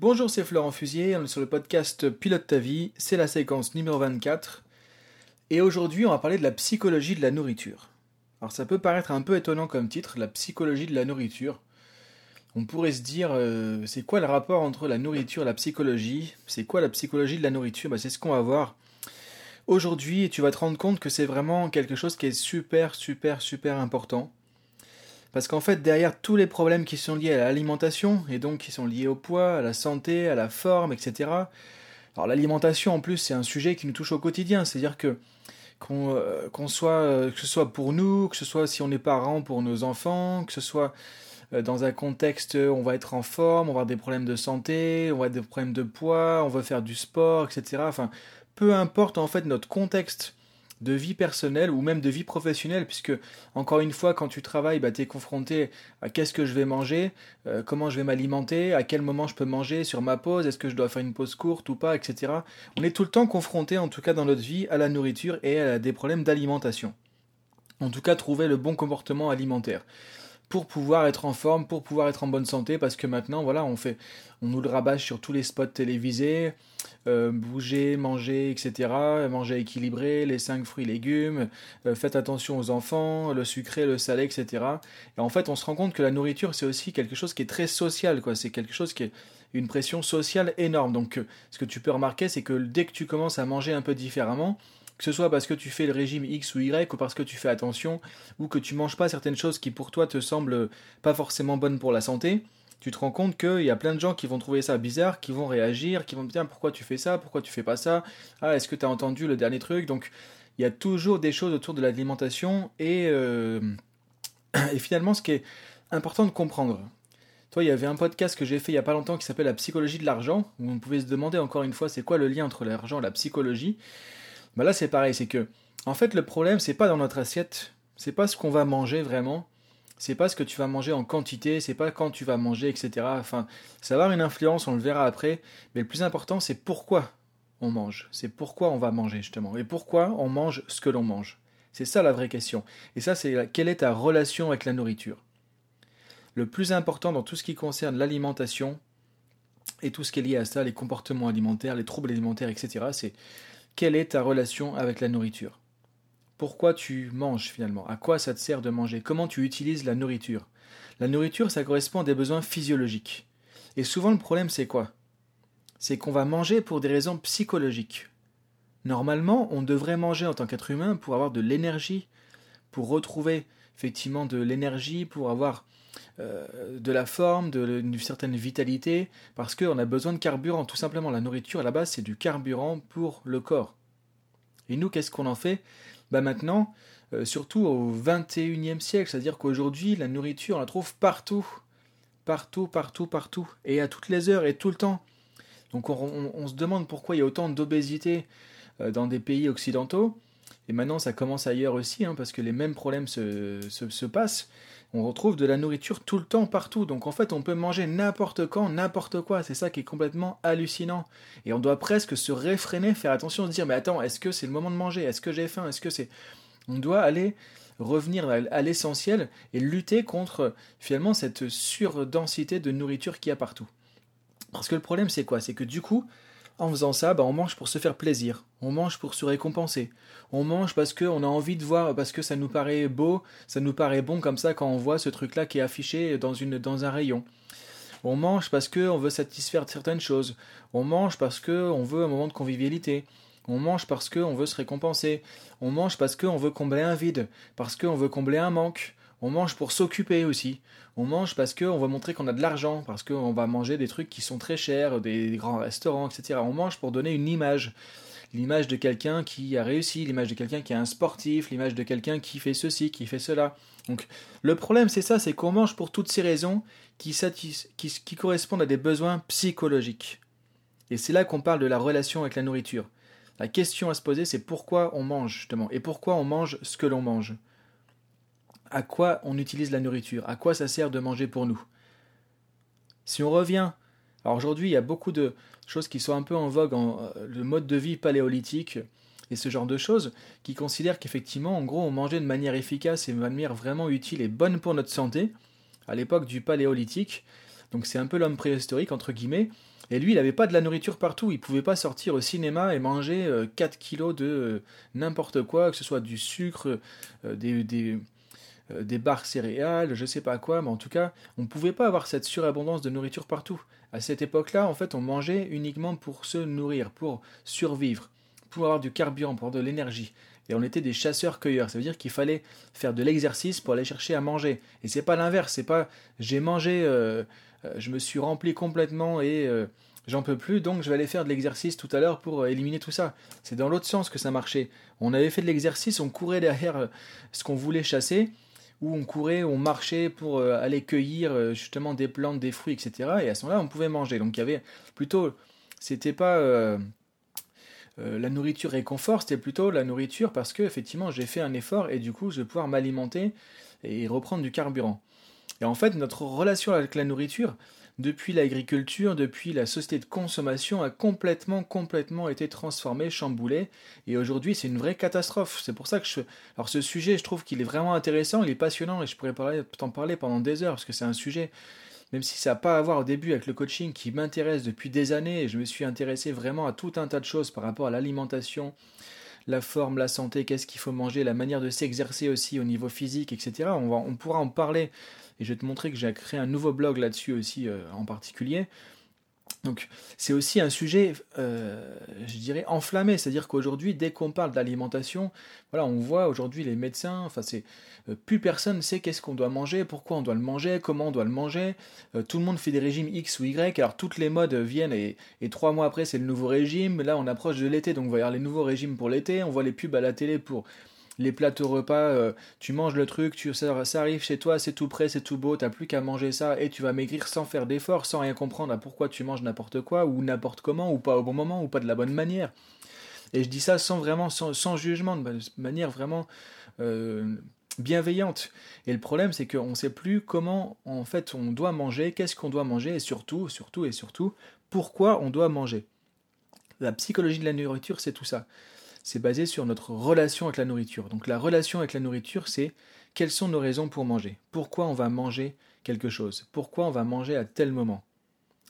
Bonjour, c'est Florent Fusier, on est sur le podcast Pilote ta vie, c'est la séquence numéro 24. Et aujourd'hui, on va parler de la psychologie de la nourriture. Alors ça peut paraître un peu étonnant comme titre, la psychologie de la nourriture. On pourrait se dire, euh, c'est quoi le rapport entre la nourriture et la psychologie? C'est quoi la psychologie de la nourriture? Bah, C'est ce qu'on va voir aujourd'hui et tu vas te rendre compte que c'est vraiment quelque chose qui est super, super, super important. Parce qu'en fait, derrière tous les problèmes qui sont liés à l'alimentation, et donc qui sont liés au poids, à la santé, à la forme, etc. Alors l'alimentation, en plus, c'est un sujet qui nous touche au quotidien. C'est-à-dire que qu'on euh, soit, euh, que ce soit pour nous, que ce soit si on est parents pour nos enfants, que ce soit euh, dans un contexte où on va être en forme, on va avoir des problèmes de santé, on va avoir des problèmes de poids, on va faire du sport, etc. Enfin, peu importe en fait notre contexte de vie personnelle ou même de vie professionnelle, puisque encore une fois, quand tu travailles, bah, tu es confronté à qu'est-ce que je vais manger, euh, comment je vais m'alimenter, à quel moment je peux manger sur ma pause, est-ce que je dois faire une pause courte ou pas, etc. On est tout le temps confronté, en tout cas dans notre vie, à la nourriture et à des problèmes d'alimentation. En tout cas, trouver le bon comportement alimentaire pour pouvoir être en forme, pour pouvoir être en bonne santé, parce que maintenant, voilà, on fait, on nous le rabâche sur tous les spots télévisés, euh, bouger, manger, etc., manger équilibré, les 5 fruits légumes, euh, faites attention aux enfants, le sucré, le salé, etc. Et en fait, on se rend compte que la nourriture, c'est aussi quelque chose qui est très social, quoi. C'est quelque chose qui est une pression sociale énorme. Donc, euh, ce que tu peux remarquer, c'est que dès que tu commences à manger un peu différemment, que ce soit parce que tu fais le régime X ou Y, ou parce que tu fais attention, ou que tu manges pas certaines choses qui pour toi te semblent pas forcément bonnes pour la santé, tu te rends compte qu'il y a plein de gens qui vont trouver ça bizarre, qui vont réagir, qui vont te dire pourquoi tu fais ça, pourquoi tu fais pas ça, ah est-ce que tu as entendu le dernier truc, donc il y a toujours des choses autour de l'alimentation et, euh, et finalement ce qui est important de comprendre. Toi, il y avait un podcast que j'ai fait il y a pas longtemps qui s'appelle La psychologie de l'argent, où on pouvait se demander encore une fois c'est quoi le lien entre l'argent et la psychologie? Bah là c'est pareil, c'est que en fait le problème c'est pas dans notre assiette, c'est pas ce qu'on va manger vraiment, c'est pas ce que tu vas manger en quantité, c'est pas quand tu vas manger, etc. Enfin, ça va avoir une influence, on le verra après, mais le plus important c'est pourquoi on mange, c'est pourquoi on va manger justement, et pourquoi on mange ce que l'on mange. C'est ça la vraie question. Et ça c'est quelle est ta relation avec la nourriture? Le plus important dans tout ce qui concerne l'alimentation et tout ce qui est lié à ça, les comportements alimentaires, les troubles alimentaires, etc., c'est quelle est ta relation avec la nourriture? Pourquoi tu manges finalement? À quoi ça te sert de manger? Comment tu utilises la nourriture? La nourriture, ça correspond à des besoins physiologiques. Et souvent le problème c'est quoi? C'est qu'on va manger pour des raisons psychologiques. Normalement, on devrait manger en tant qu'être humain pour avoir de l'énergie, pour retrouver effectivement de l'énergie, pour avoir euh, de la forme, d'une certaine vitalité, parce qu'on a besoin de carburant. Tout simplement, la nourriture à la base, c'est du carburant pour le corps. Et nous, qu'est-ce qu'on en fait? Bah Maintenant, euh, surtout au 21e siècle, c'est-à-dire qu'aujourd'hui, la nourriture, on la trouve partout. Partout, partout, partout. Et à toutes les heures et tout le temps. Donc on, se demande pourquoi il y a autant d'obésité euh, dans des pays occidentaux. Et maintenant, ça commence ailleurs aussi, hein, parce que les mêmes problèmes se, se passent on retrouve de la nourriture tout le temps, partout. Donc en fait, on peut manger n'importe quand, n'importe quoi. C'est ça qui est complètement hallucinant. Et on doit presque se réfréner, faire attention, se dire, mais attends, est-ce que c'est le moment de manger? Est-ce que j'ai faim? Est-ce que c'est... On doit aller revenir à l'essentiel et lutter contre finalement cette surdensité de nourriture qu'il y a partout. Parce que le problème c'est quoi? C'est que du coup, en faisant ça, bah, on mange pour se faire plaisir, on mange pour se récompenser, on mange parce qu'on a envie de voir, parce que ça nous paraît beau, ça nous paraît bon comme ça quand on voit ce truc-là qui est affiché dans, dans un rayon. On mange parce qu'on veut satisfaire certaines choses, on mange parce qu'on veut un moment de convivialité, on mange parce qu'on veut se récompenser, on mange parce qu'on veut combler un vide, parce qu'on veut combler un manque, on mange pour s'occuper aussi. On mange parce qu'on va montrer qu'on a de l'argent, parce qu'on va manger des trucs qui sont très chers, des grands restaurants, etc. On mange pour donner une image. L'image de quelqu'un qui a réussi, l'image de quelqu'un qui est un sportif, l'image de quelqu'un qui fait ceci, qui fait cela. Donc le problème c'est ça, c'est qu'on mange pour toutes ces raisons qui, qui, qui correspondent à des besoins psychologiques. Et c'est là qu'on parle de la relation avec la nourriture. La question à se poser c'est pourquoi on mange justement, et pourquoi on mange ce que l'on mange à quoi on utilise la nourriture, à quoi ça sert de manger pour nous? Si on revient, alors aujourd'hui il y a beaucoup de choses qui sont un peu en vogue, en, euh, le mode de vie paléolithique et ce genre de choses, qui considèrent qu'effectivement, en gros, on mangeait de manière efficace et de manière vraiment utile et bonne pour notre santé, à l'époque du paléolithique, donc c'est un peu l'homme préhistorique, entre guillemets, Et lui, il n'avait pas de la nourriture partout. Il pouvait pas sortir au cinéma et manger 4 euh, kilos de euh, n'importe quoi, que ce soit du sucre, des, des, barres céréales, je sais pas quoi, mais en tout cas, on ne pouvait pas avoir cette surabondance de nourriture partout. À cette époque-là, en fait, on mangeait uniquement pour se nourrir, pour survivre, pour avoir du carburant, pour avoir de l'énergie. Et on était des chasseurs-cueilleurs. Ça veut dire qu'il fallait faire de l'exercice pour aller chercher à manger. Et c'est pas l'inverse. C'est pas j'ai mangé euh, je me suis rempli complètement et euh, j'en peux plus, donc je vais aller faire de l'exercice tout à l'heure pour euh, éliminer tout ça. C'est dans l'autre sens que ça marchait. On avait fait de l'exercice, on courait derrière ce qu'on voulait chasser, ou on courait, on marchait pour aller cueillir justement des plantes, des fruits, etc. Et à ce moment-là, on pouvait manger. Donc il y avait plutôt, c'était pas la nourriture réconfort, c'était plutôt la nourriture parce que effectivement j'ai fait un effort et du coup je vais pouvoir m'alimenter et reprendre du carburant. Et en fait, notre relation avec la nourriture, depuis l'agriculture, depuis la société de consommation, a complètement, complètement été transformée, chamboulée. Et aujourd'hui, c'est une vraie catastrophe. C'est pour ça que je. Alors, ce sujet, je trouve qu'il est vraiment intéressant, il est passionnant, et je pourrais t'en parler pendant des heures, parce que c'est un sujet, même si ça n'a pas à voir au début avec le coaching, qui m'intéresse depuis des années, et je me suis intéressé vraiment à tout un tas de choses par rapport à l'alimentation, la forme, la santé, qu'est-ce qu'il faut manger, la manière de s'exercer aussi au niveau physique, etc. On, pourra en parler et je vais te montrer que j'ai créé un nouveau blog là-dessus aussi euh, en particulier. Donc c'est aussi un sujet, euh, je dirais, enflammé. C'est-à-dire qu'aujourd'hui, dès qu'on parle d'alimentation, voilà, on voit aujourd'hui les médecins, enfin c'est euh, plus personne sait qu'est-ce qu'on doit manger, pourquoi on doit le manger, comment on doit le manger. tout le monde fait des régimes X ou Y. Alors toutes les modes viennent et, et trois mois après c'est le nouveau régime. Là on approche de l'été, donc on va y avoir les nouveaux régimes pour l'été. On voit les pubs à la télé pour les plateaux repas, euh, tu manges le truc, tu, ça, arrive chez toi, c'est tout prêt, c'est tout beau, t'as plus qu'à manger ça et tu vas maigrir sans faire d'effort, sans rien comprendre à pourquoi tu manges n'importe quoi, ou n'importe comment, ou pas au bon moment, ou pas de la bonne manière. Et je dis ça sans vraiment, sans, jugement, de manière vraiment euh, bienveillante. Et le problème, c'est qu'on ne sait plus comment, en fait, on doit manger, qu'est-ce qu'on doit manger, et surtout, surtout et surtout, pourquoi on doit manger. La psychologie de la nourriture, c'est tout ça c'est basé sur notre relation avec la nourriture. Donc la relation avec la nourriture, c'est quelles sont nos raisons pour manger? Pourquoi on va manger quelque chose? Pourquoi on va manger à tel moment?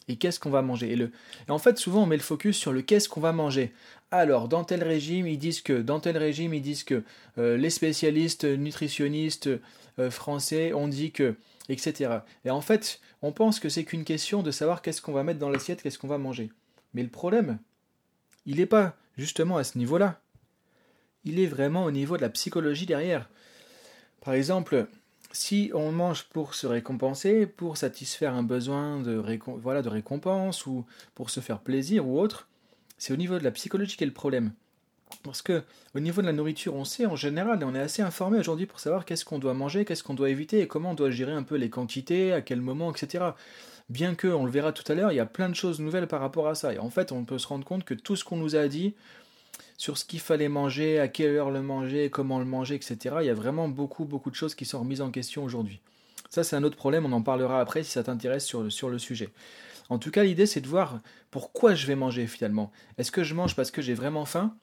Et qu'est-ce qu'on va manger? Et, le... en fait, souvent, on met le focus sur le qu'est-ce qu'on va manger. Alors, dans tel régime, ils disent que, dans tel régime, ils disent que, euh, les spécialistes nutritionnistes euh, français ont dit que, etc. Et en fait, on pense que c'est qu'une question de savoir qu'est-ce qu'on va mettre dans l'assiette, qu'est-ce qu'on va manger. Mais le problème, il n'est pas justement à ce niveau-là il est vraiment au niveau de la psychologie derrière. Par exemple, si on mange pour se récompenser, pour satisfaire un besoin de, récompense ou pour se faire plaisir ou autre, c'est au niveau de la psychologie qu'est le problème. Parce que au niveau de la nourriture, on sait en général, et on est assez informé aujourd'hui pour savoir qu'est-ce qu'on doit manger, qu'est-ce qu'on doit éviter et comment on doit gérer un peu les quantités, à quel moment, etc. Bien que, on le verra tout à l'heure, il y a plein de choses nouvelles par rapport à ça. Et en fait, on peut se rendre compte que tout ce qu'on nous a dit, sur ce qu'il fallait manger, à quelle heure le manger, comment le manger, etc. Il y a vraiment beaucoup, beaucoup de choses qui sont remises en question aujourd'hui. Ça, c'est un autre problème, on en parlera après si ça t'intéresse sur le, sur le sujet. En tout cas, l'idée, c'est de voir pourquoi je vais manger finalement. Est-ce que je mange parce que j'ai vraiment faim?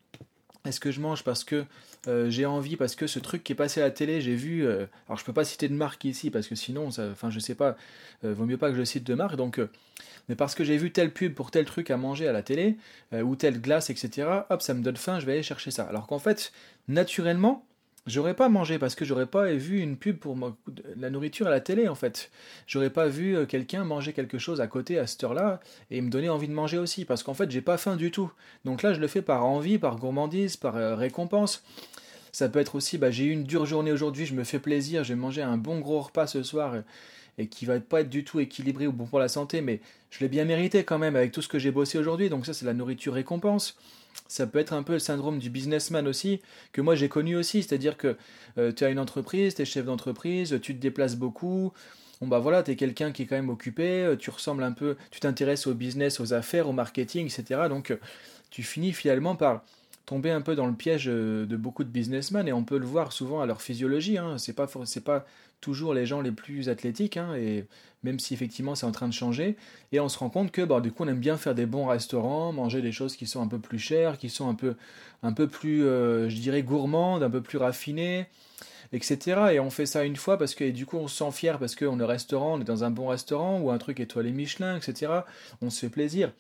Est-ce que je mange parce que euh, j'ai envie, parce que ce truc qui est passé à la télé, j'ai vu. Euh, alors je peux pas citer de marque ici parce que sinon, enfin je sais pas, euh, vaut mieux pas que je cite de marque. Donc, mais parce que j'ai vu telle pub pour tel truc à manger à la télé ou telle glace, etc. Hop, ça me donne faim, je vais aller chercher ça. Alors qu'en fait, naturellement, J'aurais pas mangé parce que j'aurais pas vu une pub pour la nourriture à la télé en fait. J'aurais pas vu euh, quelqu'un manger quelque chose à côté à cette heure-là et me donner envie de manger aussi parce qu'en fait j'ai pas faim du tout. Donc là je le fais par envie, par gourmandise, par euh, récompense. Ça peut être aussi bah, j'ai eu une dure journée aujourd'hui, je me fais plaisir, j'ai mangé un bon gros repas ce soir et qui va pas être du tout équilibré ou bon pour la santé, mais je l'ai bien mérité quand même avec tout ce que j'ai bossé aujourd'hui. Donc ça c'est la nourriture récompense ça peut être un peu le syndrome du businessman aussi, que moi j'ai connu aussi, c'est-à-dire que euh, tu as une entreprise, tu es chef d'entreprise, tu te déplaces beaucoup, bon bah voilà, tu es quelqu'un qui est quand même occupé, euh, tu ressembles un peu, tu t'intéresses au business, aux affaires, au marketing, etc. Donc euh, tu finis finalement par tomber un peu dans le piège de beaucoup de businessmen et on peut le voir souvent à leur physiologie, hein. c'est pas, c'est pas toujours les gens les plus athlétiques, hein, et même si effectivement c'est en train de changer. Et on se rend compte que bah, du coup on aime bien faire des bons restaurants, manger des choses qui sont un peu plus chères, qui sont un peu, un peu plus, euh, je dirais, gourmandes, un peu plus raffinées. etc. Et on fait ça une fois parce que du coup on se sent fier parce qu'on est au restaurant, on est dans un bon restaurant ou un truc étoilé Michelin, etc. On se fait plaisir.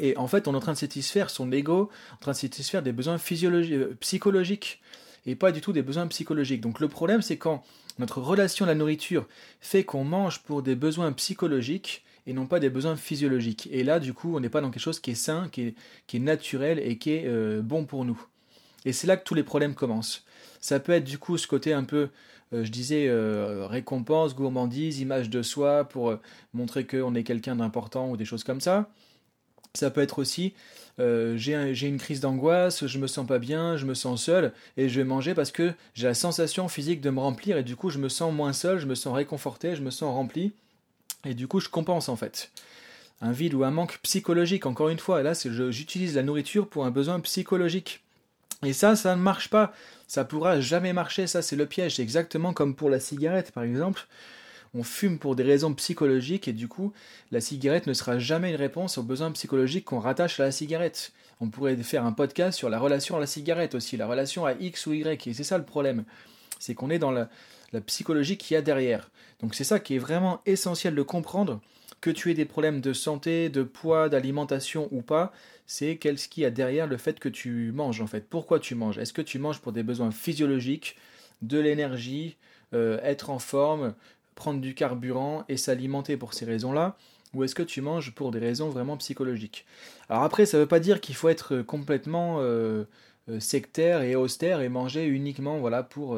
Et en fait, on est en train de satisfaire son ego, en train de satisfaire des besoins physiologiques, euh, psychologiques et pas du tout des besoins psychologiques. Donc le problème, c'est quand notre relation à la nourriture fait qu'on mange pour des besoins psychologiques et non pas des besoins physiologiques. Et là, du coup, on n'est pas dans quelque chose qui est sain, qui est, naturel et qui est euh, bon pour nous. Et c'est là que tous les problèmes commencent. Ça peut être du coup ce côté un peu, euh, je disais, euh, récompense, gourmandise, image de soi pour montrer qu'on est quelqu'un d'important ou des choses comme ça. Ça peut être aussi, j'ai une crise d'angoisse, je me sens pas bien, je me sens seul, et je vais manger parce que j'ai la sensation physique de me remplir, et du coup je me sens moins seul, je me sens réconforté, je me sens rempli, et du coup, je compense en fait. Un vide ou un manque psychologique, encore une fois. Là, j'utilise la nourriture pour un besoin psychologique. Et ça, ça ne marche pas. Ça pourra jamais marcher. Ça, c'est le piège. C'est exactement comme pour la cigarette, par exemple. On fume pour des raisons psychologiques et du coup, la cigarette ne sera jamais une réponse aux besoins psychologiques qu'on rattache à la cigarette. On pourrait faire un podcast sur la relation à la cigarette aussi, la relation à X ou Y. Et c'est ça le problème. C'est qu'on est dans la, psychologie qu'il y a derrière. Donc c'est ça qui est vraiment essentiel de comprendre, que tu aies des problèmes de santé, de poids, d'alimentation ou pas, c'est qu'est-ce qu'il y a derrière le fait que tu manges en fait. Pourquoi tu manges? Est-ce que tu manges pour des besoins physiologiques, de l'énergie, euh, être en forme, prendre du carburant et s'alimenter pour ces raisons-là ou est-ce que tu manges pour des raisons vraiment psychologiques Alors après, ça ne veut pas dire qu'il faut être complètement euh, euh, sectaire et austère et manger uniquement voilà pour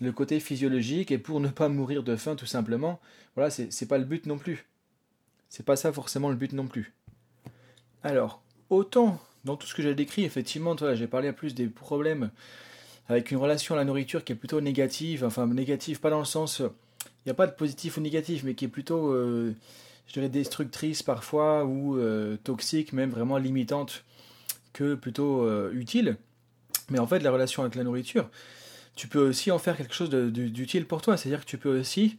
le côté physiologique et pour ne pas mourir de faim tout simplement. Voilà, c'est pas le but non plus. C'est pas ça forcément le but non plus. Alors, autant dans tout ce que j'ai décrit, effectivement, j'ai parlé à plus des problèmes avec une relation à la nourriture qui est plutôt négative, enfin négative pas dans le sens, il n'y a pas de positif ou négatif, mais qui est plutôt, euh, je dirais, destructrice parfois ou euh, toxique, même vraiment limitante, que plutôt euh, utile. Mais en fait, la relation avec la nourriture, tu peux aussi en faire quelque chose d'utile pour toi. C'est-à-dire que tu peux aussi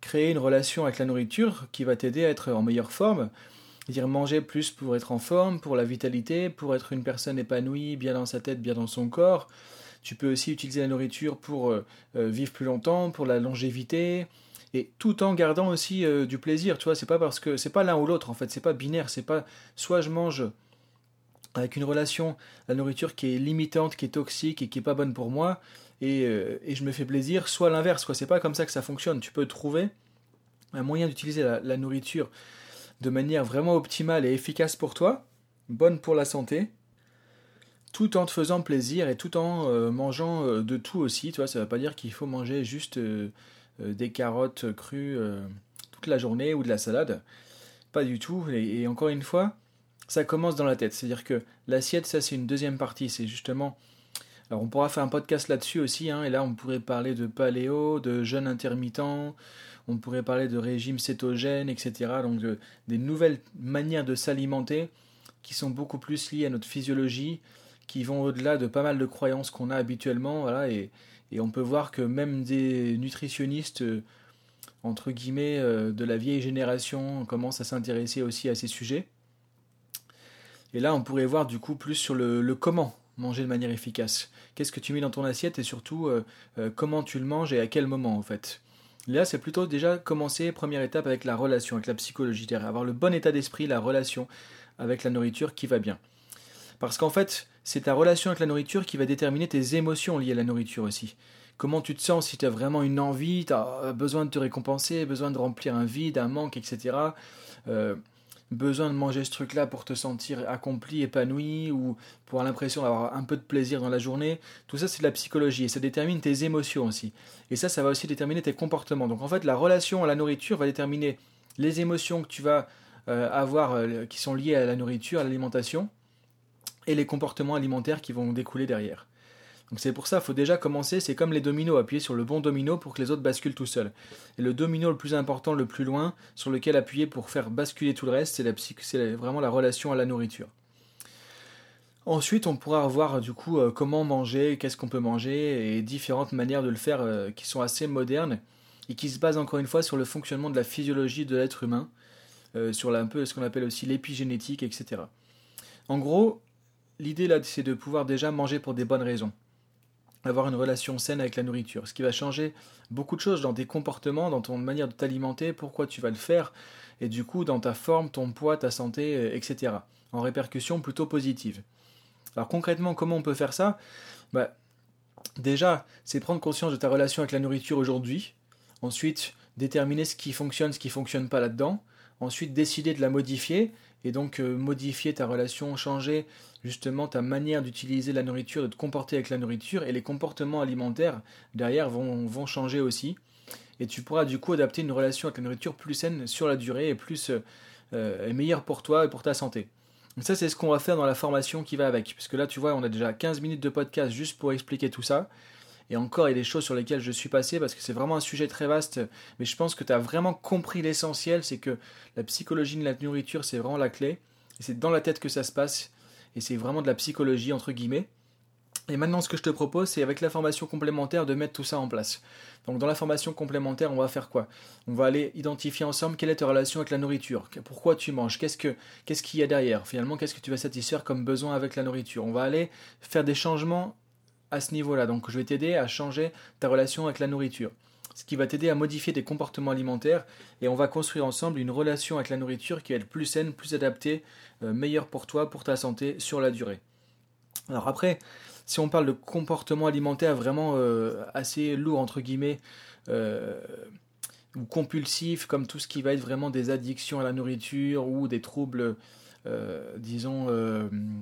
créer une relation avec la nourriture qui va t'aider à être en meilleure forme. Dire manger plus pour être en forme, pour la vitalité, pour être une personne épanouie, bien dans sa tête, bien dans son corps. Tu peux aussi utiliser la nourriture pour euh, euh, vivre plus longtemps, pour la longévité, et tout en gardant aussi euh, du plaisir. Tu vois, c'est pas parce que c'est pas l'un ou l'autre en fait, c'est pas binaire, c'est pas soit je mange avec une relation la nourriture qui est limitante, qui est toxique et qui est pas bonne pour moi, euh, et, je me fais plaisir, soit l'inverse, quoi. C'est pas comme ça que ça fonctionne. Tu peux trouver un moyen d'utiliser la, nourriture de manière vraiment optimale et efficace pour toi, bonne pour la santé, tout en te faisant plaisir et tout en euh, mangeant euh, de tout aussi. Tu vois, ça ne veut pas dire qu'il faut manger juste des carottes crues toute la journée ou de la salade. Pas du tout. et encore une fois, ça commence dans la tête. C'est-à-dire que l'assiette, ça c'est une deuxième partie. C'est justement alors on pourra faire un podcast là-dessus aussi, hein, et là on pourrait parler de paléo, de jeûne intermittent, on pourrait parler de régime cétogène, etc. Donc des nouvelles manières de s'alimenter qui sont beaucoup plus liées à notre physiologie, qui vont au-delà de pas mal de croyances qu'on a habituellement, voilà, et, on peut voir que même des nutritionnistes euh, entre guillemets euh, de la vieille génération commencent à s'intéresser aussi à ces sujets. Et là, on pourrait voir du coup plus sur le comment manger de manière efficace Qu'est-ce que tu mets dans ton assiette et surtout euh, comment tu le manges et à quel moment en fait? Là, c'est plutôt déjà commencer, première étape, avec la relation, avec la psychologie, avoir le bon état d'esprit, la relation avec la nourriture qui va bien. Parce qu'en fait, c'est ta relation avec la nourriture qui va déterminer tes émotions liées à la nourriture aussi. Comment tu te sens, si tu as vraiment une envie, tu as besoin de te récompenser, besoin de remplir un vide, un manque, etc besoin de manger ce truc-là pour te sentir accompli, épanoui, ou pour avoir l'impression d'avoir un peu de plaisir dans la journée. Tout ça, c'est de la psychologie et ça détermine tes émotions aussi. Et ça, ça va aussi déterminer tes comportements. Donc en fait, la relation à la nourriture va déterminer les émotions que tu vas euh, avoir euh, qui sont liées à la nourriture, à l'alimentation, et les comportements alimentaires qui vont découler derrière. Donc c'est pour ça, il faut déjà commencer, c'est comme les dominos, appuyer sur le bon domino pour que les autres basculent tout seuls. Et le domino le plus important, le plus loin, sur lequel appuyer pour faire basculer tout le reste, c'est vraiment la relation à la nourriture. Ensuite, on pourra revoir du coup euh, comment manger, qu'est-ce qu'on peut manger, et différentes manières de le faire euh, qui sont assez modernes et qui se basent encore une fois sur le fonctionnement de la physiologie de l'être humain, euh, sur un peu ce qu'on appelle aussi l'épigénétique, etc. En gros, l'idée là, c'est de pouvoir déjà manger pour des bonnes raisons. avoir une relation saine avec la nourriture. Ce qui va changer beaucoup de choses dans tes comportements, dans ton manière de t'alimenter, pourquoi tu vas le faire, et du coup dans ta forme, ton poids, ta santé, euh, etc. En répercussion plutôt positive. Alors concrètement, comment on peut faire ça? Bah, Déjà, c'est prendre conscience de ta relation avec la nourriture aujourd'hui. Ensuite, déterminer ce qui fonctionne, ce qui ne fonctionne pas là-dedans. Ensuite, décider de la modifier et donc euh, modifier ta relation, changer justement ta manière d'utiliser la nourriture, de te comporter avec la nourriture, et les comportements alimentaires derrière vont, vont changer aussi. Et tu pourras du coup adapter une relation avec la nourriture plus saine sur la durée et plus euh, meilleure pour toi et pour ta santé. Donc ça c'est ce qu'on va faire dans la formation qui va avec. Puisque là tu vois on a déjà 15 minutes de podcast juste pour expliquer tout ça. Et encore, il y a des choses sur lesquelles je suis passé parce que c'est vraiment un sujet très vaste. Mais je pense que tu as vraiment compris l'essentiel c'est que la psychologie de la nourriture, c'est vraiment la clé. Et c'est dans la tête que ça se passe. Et c'est vraiment de la psychologie, entre guillemets. Et maintenant, ce que je te propose, c'est avec la formation complémentaire de mettre tout ça en place. Donc, dans la formation complémentaire, on va faire quoi? On va aller identifier ensemble quelle est ta relation avec la nourriture, pourquoi tu manges, qu'est-ce que qu'est-ce qu'il y a derrière, finalement, qu'est-ce que tu vas satisfaire comme besoin avec la nourriture? On va aller faire des changements à ce niveau-là. Donc, je vais t'aider à changer ta relation avec la nourriture ce qui va t'aider à modifier tes comportements alimentaires et on va construire ensemble une relation avec la nourriture qui va être plus saine, plus adaptée, euh, meilleure pour toi, pour ta santé sur la durée. Alors après, si on parle de comportement alimentaire vraiment euh, assez lourd entre guillemets euh, ou compulsif, comme tout ce qui va être vraiment des addictions à la nourriture ou des troubles, disons,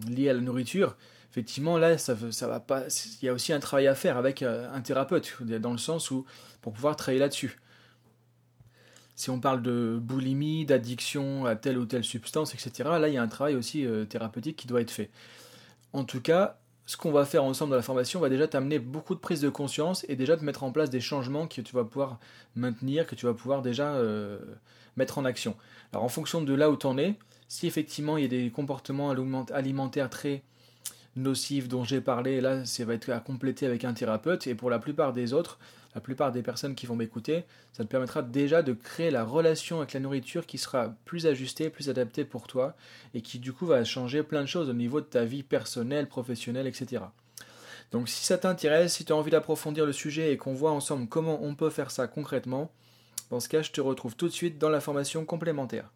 liés à la nourriture, effectivement, là, ça, ça va pas. Il y a aussi un travail à faire avec un thérapeute, dans le sens où pour pouvoir travailler là-dessus. Si on parle de boulimie, d'addiction à telle ou telle substance, etc., là, il y a un travail aussi euh, thérapeutique qui doit être fait. En tout cas, ce qu'on va faire ensemble dans la formation va déjà t'amener beaucoup de prise de conscience et déjà te mettre en place des changements que tu vas pouvoir maintenir, que tu vas pouvoir déjà euh, mettre en action. Alors en fonction de là où tu en es, si effectivement il y a des comportements alimentaires très nocifs dont j'ai parlé, là ça va être à compléter avec un thérapeute et pour la plupart des autres, la plupart des personnes qui vont m'écouter, ça te permettra déjà de créer la relation avec la nourriture qui sera plus ajustée, plus adaptée pour toi et qui du coup va changer plein de choses au niveau de ta vie personnelle, professionnelle, etc. Donc si ça t'intéresse, si tu as envie d'approfondir le sujet et qu'on voit ensemble comment on peut faire ça concrètement, dans ce cas je te retrouve tout de suite dans la formation complémentaire.